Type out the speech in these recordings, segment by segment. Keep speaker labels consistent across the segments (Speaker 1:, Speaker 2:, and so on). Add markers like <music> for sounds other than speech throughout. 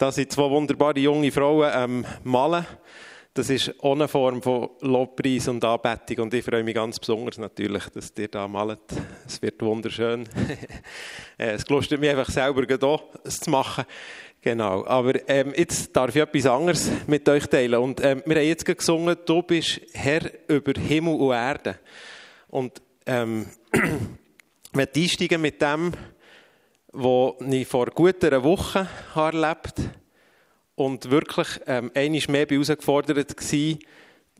Speaker 1: Da sind zwei wunderbare junge Frauen ähm, malen. Das ist ohne Form von Lobpreis und Anbetung. Und ich freue mich ganz besonders natürlich, dass ihr da malt. Es wird wunderschön. <laughs> Äh, es gelustet mich einfach selber es zu machen. Genau. Aber ähm, jetzt darf ich etwas anderes mit euch teilen. Und ähm, wir haben jetzt gesungen, du bist Herr über Himmel und Erde. Und ähm, <clears throat> möchte einsteigen mit dem, was ich vor gut einer Woche erlebt habe und wirklich ähm, einmal mehr herausgefordert war,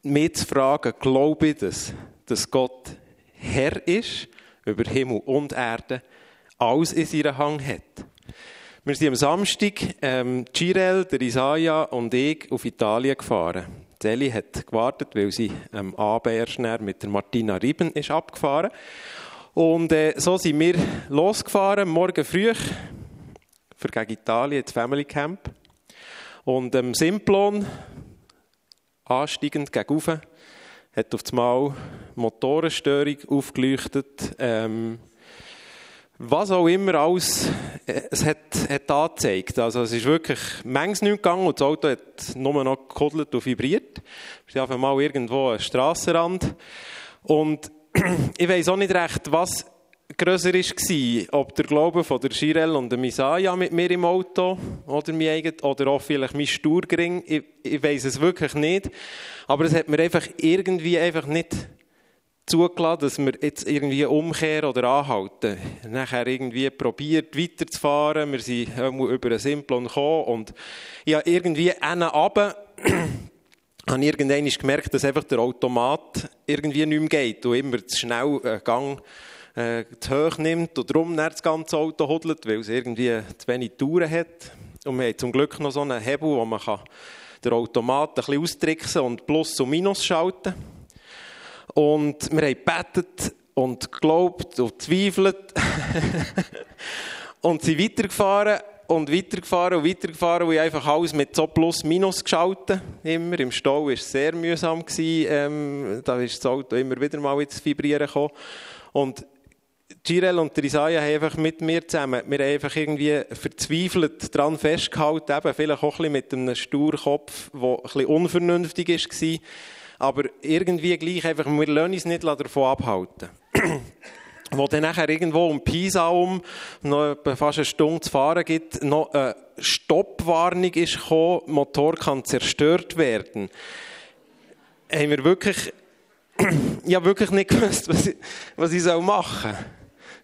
Speaker 1: mich zu fragen, glaube ich das, dass Gott Herr ist über Himmel und Erde, alles in seiner Hand hat. Wir sind am Samstag, ähm, Girel, der Isaiah und ich auf Italien gefahren. Seli hat gewartet, weil sie am ähm, Abend erst mit der Martina Rieben ist abgefahren. Und äh, so sind wir losgefahren, morgen früh, für gegen Italien, ins Family Camp. Und am ähm, Simplon, ansteigend gegen Ufe, hat auf einmal Motorenstörung aufgeleuchtet. Ähm, was auch immer alles, äh, es hat, hat angezeigt. Also es ist wirklich manches nicht gegangen und das Auto hat nur noch gekuddelt und vibriert. Wir sind auf einmal irgendwo am Strassenrand. Und ich weiß auch nicht recht, was grösser war, ob der Glaube von der Shirel und der Misaya mit mir im Auto oder, mein eigen, oder auch vielleicht mein Sturgring. Ich, ich weiß es wirklich nicht. Aber es hat mir einfach irgendwie einfach nicht zugelassen, dass wir jetzt irgendwie umkehren oder anhalten. Nachher irgendwie probiert weiterzufahren. Wir sind über einen Simplon gekommen und habe irgendwie einen runter habe ich irgendwann gemerkt, dass einfach der Automat irgendwie nicht mehr geht und immer zu schnell einen Gang äh, zu hoch nimmt und darum das ganze Auto hodelt, weil es irgendwie zu wenig Touren hat. Und wir haben zum Glück noch so einen Hebel, wo man kann den Automat ein bisschen austricksen und Plus und Minus schalten Und wir haben gebetet und geglaubt und zweifelt <laughs> und sind weitergefahren und weitergefahren und weitergefahren und ich einfach alles mit so Plus Minus geschaltet. Immer. Im Stau war es sehr mühsam. Gewesen. Ähm, da ist das Auto immer wieder mal ins Vibrieren gekommen. Und Girel und Isaiah haben einfach mit mir zusammen, wir haben einfach irgendwie verzweifelt daran festgehalten, eben vielleicht auch ein bisschen mit einem Sturkopf, der ein bisschen unvernünftig war, aber irgendwie gleich einfach, wir lassen uns nicht davon abhalten. Wo dann nachher irgendwo um Pisa um, noch fast eine Stunde zu fahren gibt, noch eine Stoppwarnung ist gekommen, Motor kann zerstört werden. Haben wir wirklich, <clears throat> ich habe wirklich nicht gewusst, was ich, was ich machen soll.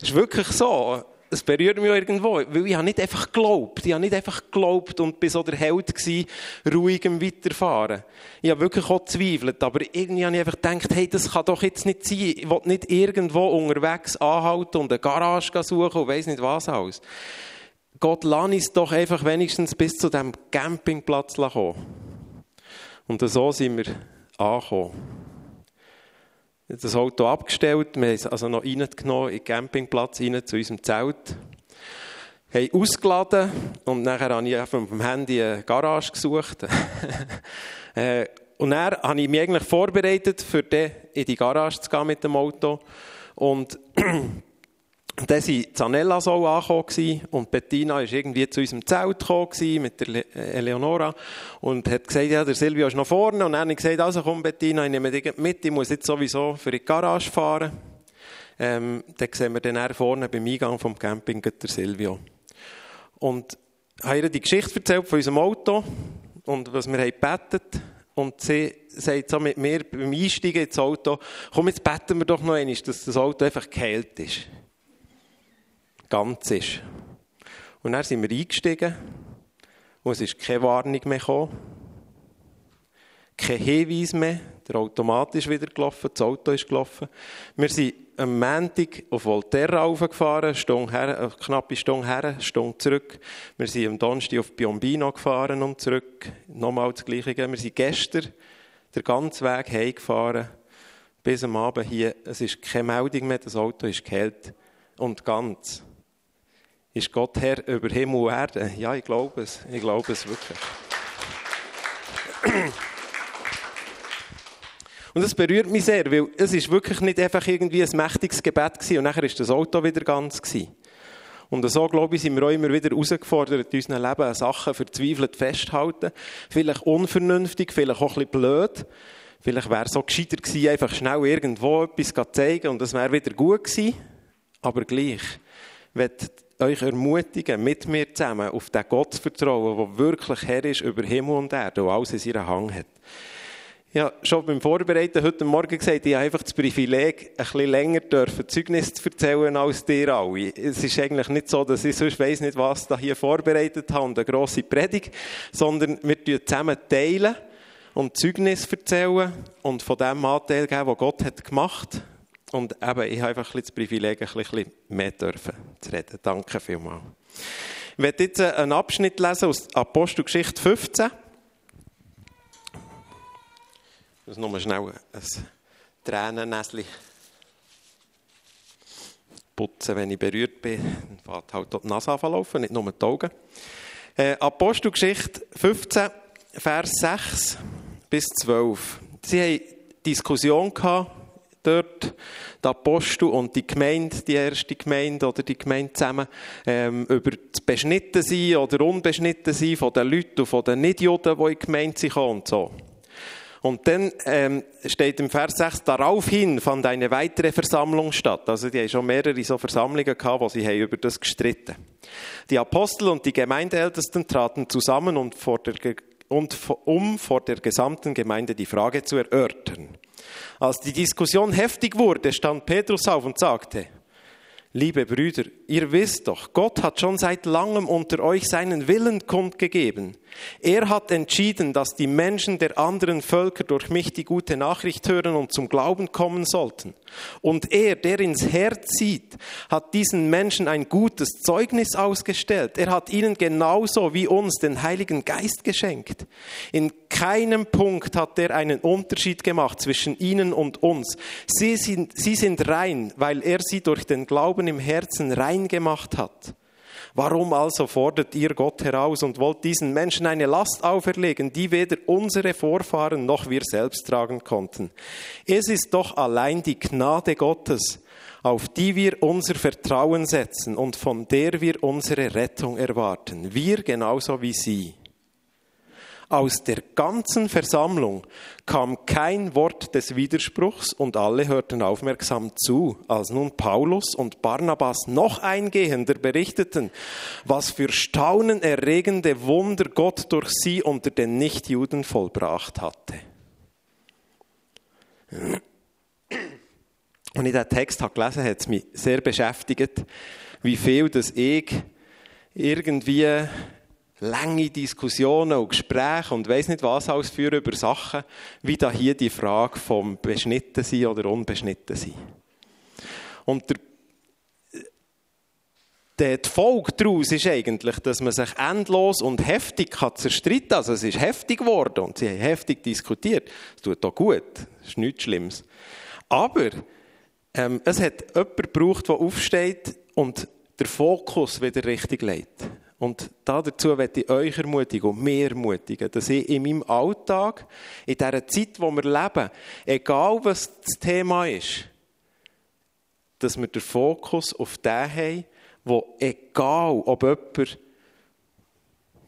Speaker 1: Es ist wirklich so. Es berührt mich irgendwo, weil ich habe nicht einfach geglaubt. Ich habe nicht einfach geglaubt und bin so der Held gewesen, ruhig im Weiterfahren. Ich habe wirklich auch gezweifelt, aber irgendwie habe ich einfach gedacht, hey, das kann doch jetzt nicht sein. Ich will nicht irgendwo unterwegs anhalten und eine Garage suchen und weiss nicht was alles. Gott, lass uns doch einfach wenigstens bis zu diesem Campingplatz kommen. Und so sind wir angekommen das Auto abgestellt, wir haben es also noch reingenommen in den Campingplatz, rein zu unserem Zelt. Haben ausgeladen und nachher habe ich auf dem Handy eine Garage gesucht. <laughs> Äh, und dann habe ich mich eigentlich vorbereitet, für in die Garage zu gehen mit dem Auto. Und <clears throat> dann waren Zanella so angekommen und Bettina ist irgendwie zu unserem Zelt gekommen mit der Eleonora und hat gesagt, ja, der Silvio ist noch vorne. Und dann habe ich gesagt, also komm Bettina, ich nehme dich mit, ich muss jetzt sowieso für die Garage fahren. Ähm, dann sehen wir dann vorne beim Eingang vom Camping der Silvio. Und habe ihr die Geschichte erzählt von unserem Auto und was wir haben gebetet. Und sie sagt so mit mir beim Einsteigen ins Auto, komm, jetzt beten wir doch noch einmal, dass das Auto einfach geheilt ist ganz ist. Und dann sind wir eingestiegen und es ist keine Warnung mehr gekommen, kein Hinweis mehr, der Automat ist wieder gelaufen, das Auto ist gelaufen. Wir sind am Montag auf Volterra raufgefahren, Stunde her, eine knappe Stunde her, eine Stunde zurück. Wir sind am Donnerstag auf Piombino gefahren und zurück, nochmal das Gleiche. Wir sind gestern den ganzen Weg heimgefahren, bis am Abend hier. Es ist keine Meldung mehr, das Auto ist geheilt und ganz. Ist Gott Herr über Himmel und Erde? Ja, ich glaube es. Ich glaube es wirklich. Und das berührt mich sehr, weil es ist wirklich nicht einfach irgendwie ein mächtiges Gebet gewesen und nachher ist das Auto wieder ganz gewesen. Und so, glaube ich, sind wir auch immer wieder herausgefordert, in unserem Leben an Sachen verzweifelt festhalten. Vielleicht unvernünftig, vielleicht auch ein bisschen blöd. Vielleicht wäre es so gescheiter gewesen, einfach schnell irgendwo etwas zu zeigen und es wäre wieder gut gewesen. Aber gleich, ich möchte euch ermutigen, mit mir zusammen auf den Gott zu vertrauen, der wirklich Herr ist über Himmel und Erde und alles in seiner Hand hat. Ja, schon beim Vorbereiten heute Morgen gesagt, ich habe einfach das Privileg, ein bisschen länger dürfen Zeugnis zu erzählen als dir alle. Es ist eigentlich nicht so, dass ich sonst weiss nicht, was ich hier vorbereitet habe und eine grosse Predigt, sondern wir teilen zusammen teilen und Zeugnis erzählen und von dem Anteil geben, was Gott hat gemacht Und eben, ich habe einfach ein das Privileg, ein bisschen mehr dürfen zu reden. Danke vielmals. Ich werde jetzt einen Abschnitt lesen aus Apostelgeschichte 15. Ich muss nur schnell ein Tränennäschen putzen, wenn ich berührt bin. Dann fährt halt die Nase anlaufen, nicht nur die Augen. Äh, Apostelgeschichte 15, Vers 6 bis 12. Sie haben Diskussion gehabt, dort, die Apostel und die Gemeinde, die erste Gemeinde oder die Gemeinde zusammen, ähm, über das Beschnittensein oder Unbeschnittensein von den Leuten und von den Nichtjuden, die in die Gemeinde sind und so. Und dann ähm, steht im Vers 6, daraufhin fand eine weitere Versammlung statt. Also die haben schon mehrere so Versammlungen gehabt, wo sie haben über das gestritten. Die Apostel und die Gemeindeältesten traten zusammen und, vor der, und um vor der gesamten Gemeinde die Frage zu erörtern. Als die Diskussion heftig wurde, stand Petrus auf und sagte, Liebe Brüder, ihr wisst doch, Gott hat schon seit langem unter euch seinen Willen kundgegeben. Er hat entschieden, dass die Menschen der anderen Völker durch mich die gute Nachricht hören und zum Glauben kommen sollten. Und er, der ins Herz sieht, hat diesen Menschen ein gutes Zeugnis ausgestellt. Er hat ihnen genauso wie uns den Heiligen Geist geschenkt. In keinem Punkt hat er einen Unterschied gemacht zwischen ihnen und uns. Sie sind, sie sind rein, weil er sie durch den Glauben im Herzen rein gemacht hat. Warum also fordert ihr Gott heraus und wollt diesen Menschen eine Last auferlegen, die weder unsere Vorfahren noch wir selbst tragen konnten? Es ist doch allein die Gnade Gottes, auf die wir unser Vertrauen setzen und von der wir unsere Rettung erwarten. Wir genauso wie sie. Aus der ganzen Versammlung kam kein Wort des Widerspruchs und alle hörten aufmerksam zu, als nun Paulus und Barnabas noch eingehender berichteten, was für staunenerregende Wunder Gott durch sie unter den Nichtjuden vollbracht hatte. Und ich den Text habe gelesen, hat es mich sehr beschäftigt, wie viel das ich irgendwie lange Diskussionen und Gespräche und weiß nicht was alles führen über Sachen, wie da hier die Frage vom beschnitten sein oder unbeschnitten sein. Und der, die Folge daraus ist eigentlich, dass man sich endlos und heftig kann zerstreiten kann. Also es ist heftig geworden und sie haben heftig diskutiert. Es tut auch gut, das ist nichts Schlimmes. Aber ähm, es hat jemanden gebraucht, der aufsteht und der Fokus wieder richtig legt. Und dazu möchte ich euch ermutigen und mir ermutigen, dass ich in meinem Alltag, in dieser Zeit, wo wir leben, egal was das Thema ist, dass wir den Fokus auf den haben, wo egal, ob jemand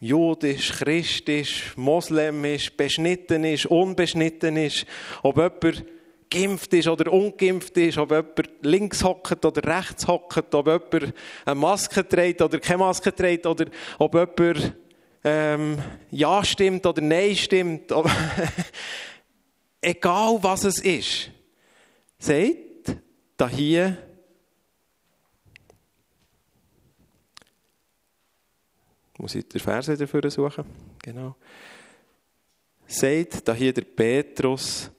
Speaker 1: Judisch, Christisch, Moslem ist, beschnitten ist, unbeschnitten ist, ob jemand geimpft ist oder ungeimpft ist, ob jemand links hockt oder rechts hockt, ob jemand eine Maske trägt oder keine Maske trägt, oder ob jemand ähm, Ja stimmt oder Nein stimmt. <laughs> Egal was es ist. Seht, da hier muss ich den Vers dafür suchen. Genau. Seht, da hier der Petrus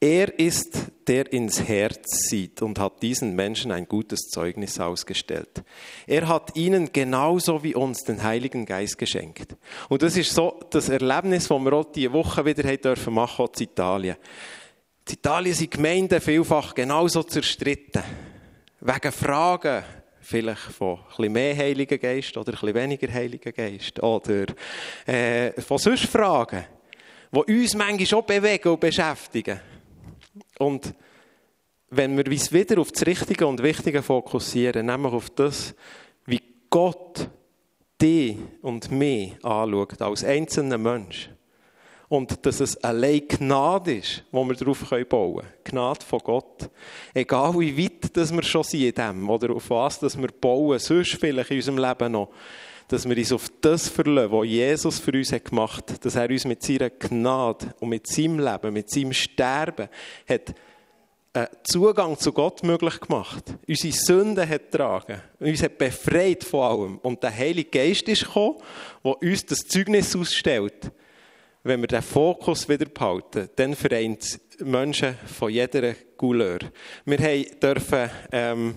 Speaker 1: er ist, der ins Herz sieht und hat diesen Menschen ein gutes Zeugnis ausgestellt. Er hat ihnen genauso wie uns den Heiligen Geist geschenkt. Und das ist so das Erlebnis, das wir auch diese Woche wieder dürfen machen, in Italien. In Italien sind Gemeinden vielfach genauso zerstritten. Wegen Fragen, vielleicht von bisschen mehr Heiligen Geist oder bisschen weniger Heiligen Geist. Oder äh, von sonst Fragen, die uns manchmal schon bewegen und beschäftigen. Und wenn wir uns wieder auf das Richtige und Wichtige fokussieren, nämlich auf das, wie Gott dich und mich anschaut, als einzelner Mensch. Und dass es allein Gnade ist, wo wir darauf bauen können. Gnade von Gott. Egal wie weit dass wir schon sind in dem, oder auf was dass wir bauen, sonst vielleicht in unserem Leben noch, dass wir uns auf das verlassen, was Jesus für uns gemacht hat, dass er uns mit seiner Gnade und mit seinem Leben, mit seinem Sterben hat äh, Zugang zu Gott möglich gemacht. Unsere Sünden hat getragen. Uns hat befreit von allem. Und der Heilige Geist ist gekommen, der uns das Zeugnis ausstellt. Wenn wir den Fokus wieder behalten, dann vereint es Menschen von jeder Couleur. Wir dürfen ähm,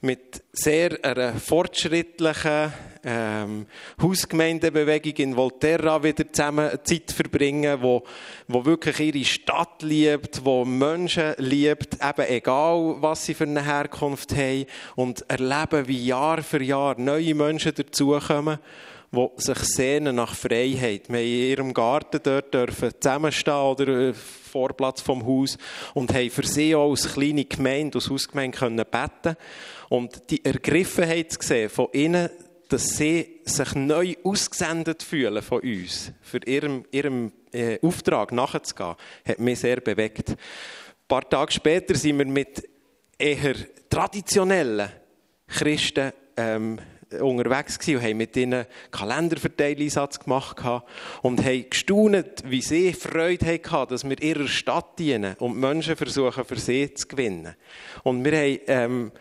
Speaker 1: mit sehr einer fortschrittlichen ähm, Hausgemeindebewegung in Volterra wieder zusammen Zeit verbringen, wo, wo wirklich ihre Stadt liebt, wo Menschen liebt, eben egal, was sie für eine Herkunft haben und erleben, wie Jahr für Jahr neue Menschen dazukommen die sich sehnen nach Freiheit. Wir haben in ihrem Garten dort dürfen zusammenstehen oder äh, Vorplatz vom Haus und haben für sie auch als kleine Gemeinde, als Hausgemeinde können beten und die Ergriffenheit gesehen von ihnen, dass sie sich neu ausgesendet fühlen von uns, für ihrem, ihrem äh, Auftrag nachzugehen, hat mich sehr bewegt. Ein paar Tage später sind wir mit eher traditionellen Christen ähm, unterwegs und haben mit ihnen Kalenderverteileinsatz gemacht und haben gestaunt, wie sie Freude hatten, dass wir ihrer Stadt dienen und Menschen versuchen, für sie zu gewinnen. Und wir haben ähm,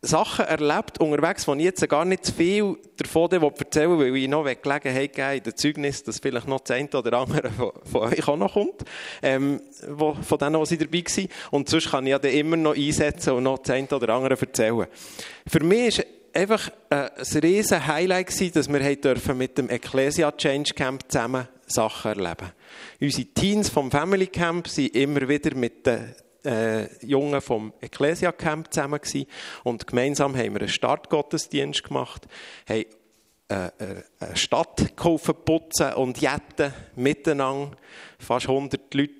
Speaker 1: Sachen erlebt unterwegs, ich jetzt gar nicht zu viel davon erzählen weil ich noch Gelegenheit geben in den Zeugnis, dass vielleicht noch das eine oder andere von, von euch auch noch kommt, ähm, wo, von denen, die dabei waren. Und sonst kann ich ja dann immer noch einsetzen und noch das eine oder andere erzählen. Für mich ist einfach äh, ein riesen Highlight gewesen, dass wir dürfen mit dem Ecclesia Change Camp zusammen Sachen erleben. Unsere Teens vom Family Camp sind immer wieder mit den äh, Jungen vom Ecclesia Camp zusammen gewesen. und gemeinsam haben wir einen Startgottesdienst gemacht, haben äh, äh, eine Stadt geholfen putzen und jetten miteinander. Fast 100 Leute,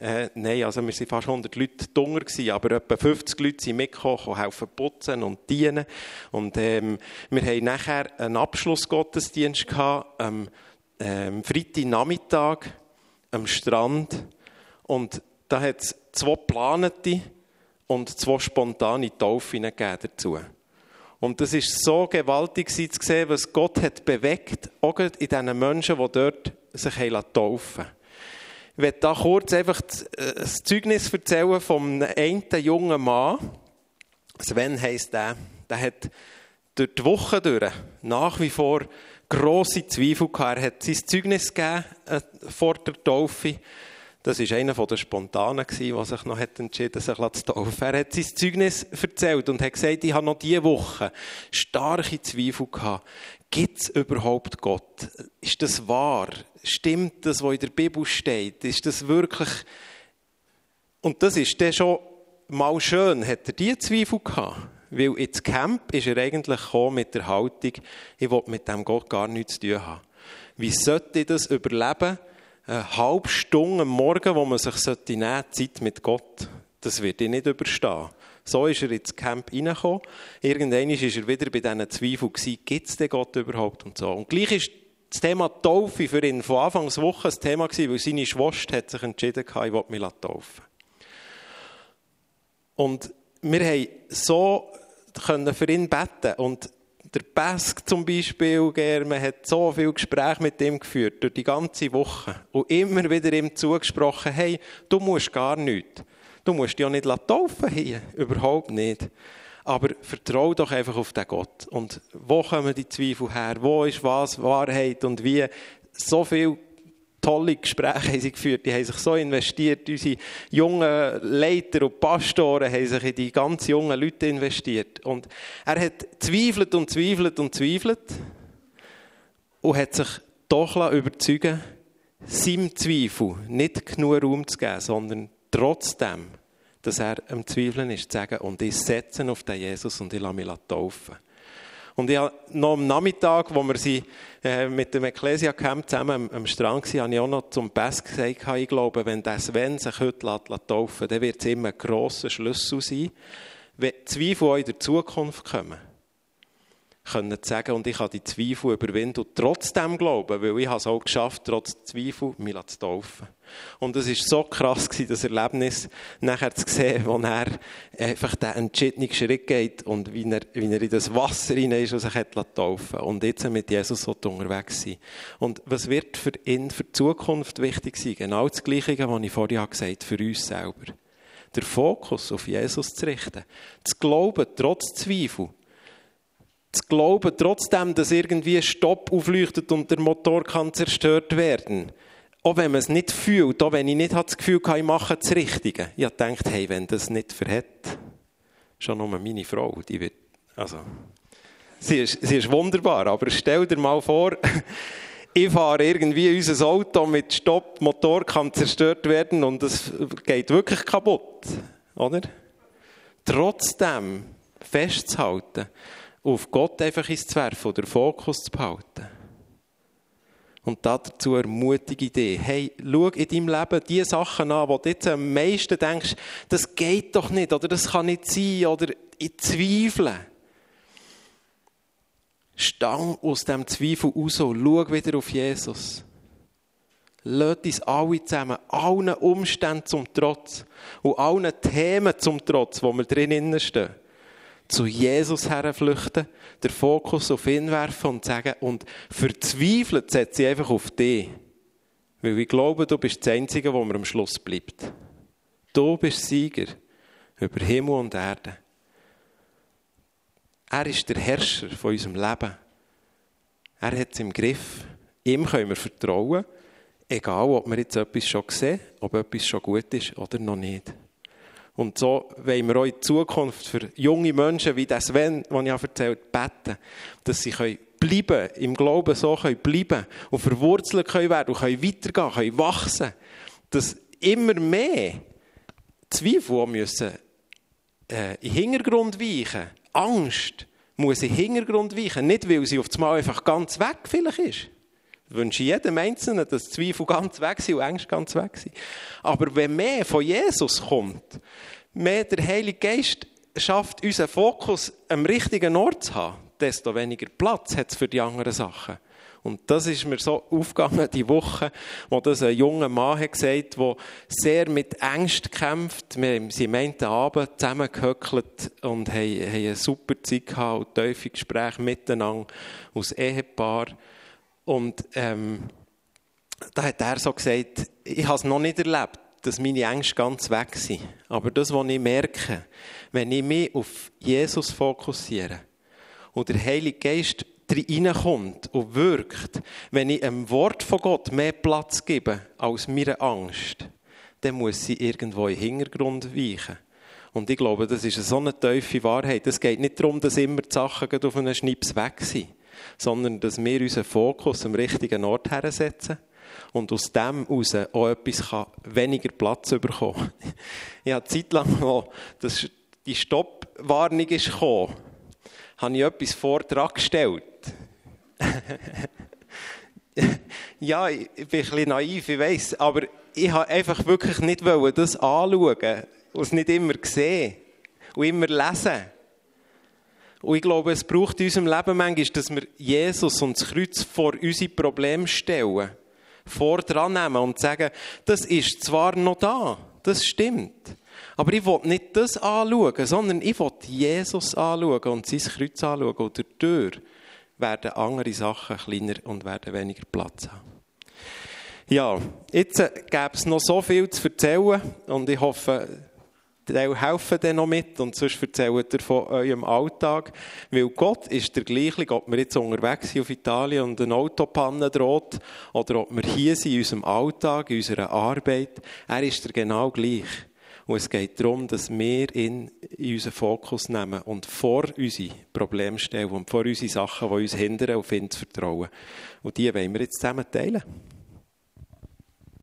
Speaker 1: äh, nein, also wir waren fast 100 Leute dunger aber etwa 50 Leute sind mitgekommen, helfen putzen und dienen. Und ähm, wir haben nachher einen Abschlussgottesdienst gehabt, am ähm, Freitagnachmittag am Strand und da hat es zwei geplante und zwei spontane Taufen dazu. Und das ist so gewaltig zu sehen, was Gott hat bewegt, auch in diesen Menschen, die dort sich taufen Ich werde da kurz einfach äh, das Zeugnis erzählen von einem jungen Mann. Sven heisst der. Der hat durch die Woche durch nach wie vor grosse Zweifel gehabt. Er hat sein Zeugnis gegeben äh, vor der Taufe. Das war einer der Spontanen, der sich noch entschieden hat, sich zu taufen. Er hat sein Zeugnis erzählt und hat gesagt, ich habe noch diese Woche starke Zweifel gehabt. Gibt es überhaupt Gott? Ist das wahr? Stimmt das, was in der Bibel steht? Ist das wirklich... Und das ist dann schon mal schön, hat er diese Zweifel gehabt. Weil ins Camp ist er eigentlich mit der Haltung, ich will mit dem Gott gar nichts zu tun haben. Wie sollte ich das überleben? Eine halbe Stunde am Morgen, wo man sich nehmen Zeit mit Gott. Das wird ich nicht überstehen. So ist er ins Camp reingekommen. Irgendwann war er wieder bei diesen Zweifeln gibt es den Gott überhaupt und so. Und gleich ist das Thema Taufe für ihn von Anfangs Woche ein Thema gewesen, weil seine Schwester hat sich entschieden, ich will mich taufen. Und wir haben so für ihn beten und der Pesk zum Beispiel, man hat so viele Gespräche mit ihm geführt, durch die ganze Woche. Und immer wieder ihm zugesprochen, hey, du musst gar nichts. Du musst dich ja nicht taufen hier. Überhaupt nicht. Aber vertraue doch einfach auf den Gott. Und wo kommen die Zweifel her? Wo ist was Wahrheit und wie? So viel tolle Gespräche haben sie geführt, die haben sich so investiert. Unsere jungen Leiter und Pastoren haben sich in die ganz jungen Leute investiert. Und er hat zweifelt und zweifelt und zweifelt und hat sich doch überzeugen seinem Zweifel nicht genug Raum zu geben, sondern trotzdem, dass er am Zweifeln ist, zu sagen, und ich setze auf den Jesus und ich lasse mich taufen. Und ich habe noch am Nachmittag, wo wir sie, äh, mit dem Ecclesia Camp zusammen am, Strand waren, habe ich auch noch zum Best gesagt, ich glaube, wenn der Sven sich heute lässt, lässt taufen dann wird es immer ein grosser Schlüssel sein, wenn Zweifel auch in der Zukunft kommen können sagen, und ich habe die Zweifel überwinden und trotzdem glauben, weil ich es auch geschafft, trotz Zweifel, mich zu taufen. Und es war so krass, das Erlebnis, nachher zu sehen, wo er einfach den entschiedenen Schritt geht und wie er, wie er in das Wasser hinein ist und sich hat taufen Und jetzt mit Jesus so unterwegs sein. Und was wird für ihn für die Zukunft wichtig sein? Genau das Gleiche, was ich vorhin gesagt habe, für uns selber. Der Fokus auf Jesus zu richten. Zu glauben, trotz Zweifel zu glauben, trotzdem, dass irgendwie ein Stopp aufleuchtet und der Motor kann zerstört werden. Auch wenn man es nicht fühlt, auch wenn ich nicht das Gefühl habe, ich mache das Richtige. Ich gedacht, hey, wenn das nicht verhält, schon nur meine Frau, die wird, also, sie ist, sie ist wunderbar, aber stell dir mal vor, <laughs> ich fahre irgendwie unser Auto mit Stopp, Motor kann zerstört werden und es geht wirklich kaputt, oder? Trotzdem festzuhalten, auf Gott einfach ins werfen oder Fokus zu behalten. Und dazu eine mutige Idee. Hey, schau in deinem Leben die Sachen an, wo du jetzt am meisten denkst, das geht doch nicht, oder das kann nicht sein, oder ich zweifle. Stang aus dem Zweifel raus, schau wieder auf Jesus. Lasst uns alle zusammen, allen Umständen zum Trotz und allen Themen zum Trotz, wo wir drinnen stehen, zu Jesus herflüchten, den Fokus auf ihn werfen und sagen, und verzweifelt setze ich einfach auf dich. Weil ich glaube, du bist das Einzige, wo mir am Schluss bleibt. Du bist Sieger über Himmel und Erde. Er ist der Herrscher von unserem Leben. Er hat es im Griff. Ihm können wir vertrauen, egal ob wir jetzt etwas schon sehen, ob etwas schon gut ist oder noch nicht. Und so wollen wir auch in Zukunft für junge Menschen wie das Sven, den ich erzählt habe, beten, dass sie können im Glauben so können bleiben und verwurzelt können werden und können weitergehen, können wachsen. Dass immer mehr Zweifel müssen äh, in den Hintergrund weichen. Angst muss in den Hintergrund weichen. Nicht, weil sie auf einmal einfach ganz weg vielleicht ist. Ich wünsche jedem Einzelnen, dass Zweifel ganz weg sind und Ängste ganz weg sind. Aber wenn mehr von Jesus kommt, mehr der Heilige Geist schafft, unseren Fokus am richtigen Ort zu haben, desto weniger Platz hat es für die anderen Sachen. Und das ist mir so aufgegangen, die Woche, wo das ein junger Mann hat gesagt, der sehr mit Angst kämpft. Wir sind am Abend zusammengehöckelt und haben, haben eine super Zeit gehabt und tiefe Gespräche miteinander als Ehepaar. Und ähm, da hat er so gesagt, ich habe es noch nicht erlebt, dass meine Ängste ganz weg sind. Aber das, was ich merke, wenn ich mich auf Jesus fokussiere und der Heilige Geist reinkommt und wirkt, wenn ich einem Wort von Gott mehr Platz gebe als meiner Angst, dann muss sie irgendwo den Hintergrund weichen. Und ich glaube, das ist so eine tiefe Wahrheit. Es geht nicht darum, dass immer die Sachen auf einen Schnips weg sind sondern dass wir unseren Fokus am richtigen Ort hersetzen und aus dem heraus auch etwas kann weniger Platz bekommen <laughs> Ich habe zeitlang, als die Stoppwarnung kam, habe ich etwas Vortrag gestellt. <laughs> ja, ich bin ein bisschen naiv, ich weiss, aber ich habe einfach wirklich nicht das anschauen und es nicht immer sehen und immer lesen. Und ich glaube, es braucht in unserem Leben manchmal, dass wir Jesus und das Kreuz vor unsere Probleme stellen, vor dran nehmen und sagen, das ist zwar noch da, das stimmt, aber ich will nicht das anschauen, sondern ich will Jesus anschauen und sein Kreuz anschauen. Und dadurch werden andere Sachen kleiner und werden weniger Platz haben. Ja, jetzt äh, gäbe es noch so viel zu erzählen und ich hoffe, Teil helfen dann noch mit und sonst erzählt ihr von eurem Alltag. Weil Gott ist der gleiche, ob wir jetzt unterwegs sind auf Italien und eine Autopanne droht oder ob wir hier sind in unserem Alltag, in unserer Arbeit. Er ist der genau gleich. Und es geht darum, dass wir ihn in unseren Fokus nehmen und vor unsere Probleme stellen und vor unsere Sachen, die uns hindern, auf ihn zu vertrauen. Und die wollen wir jetzt zusammen teilen.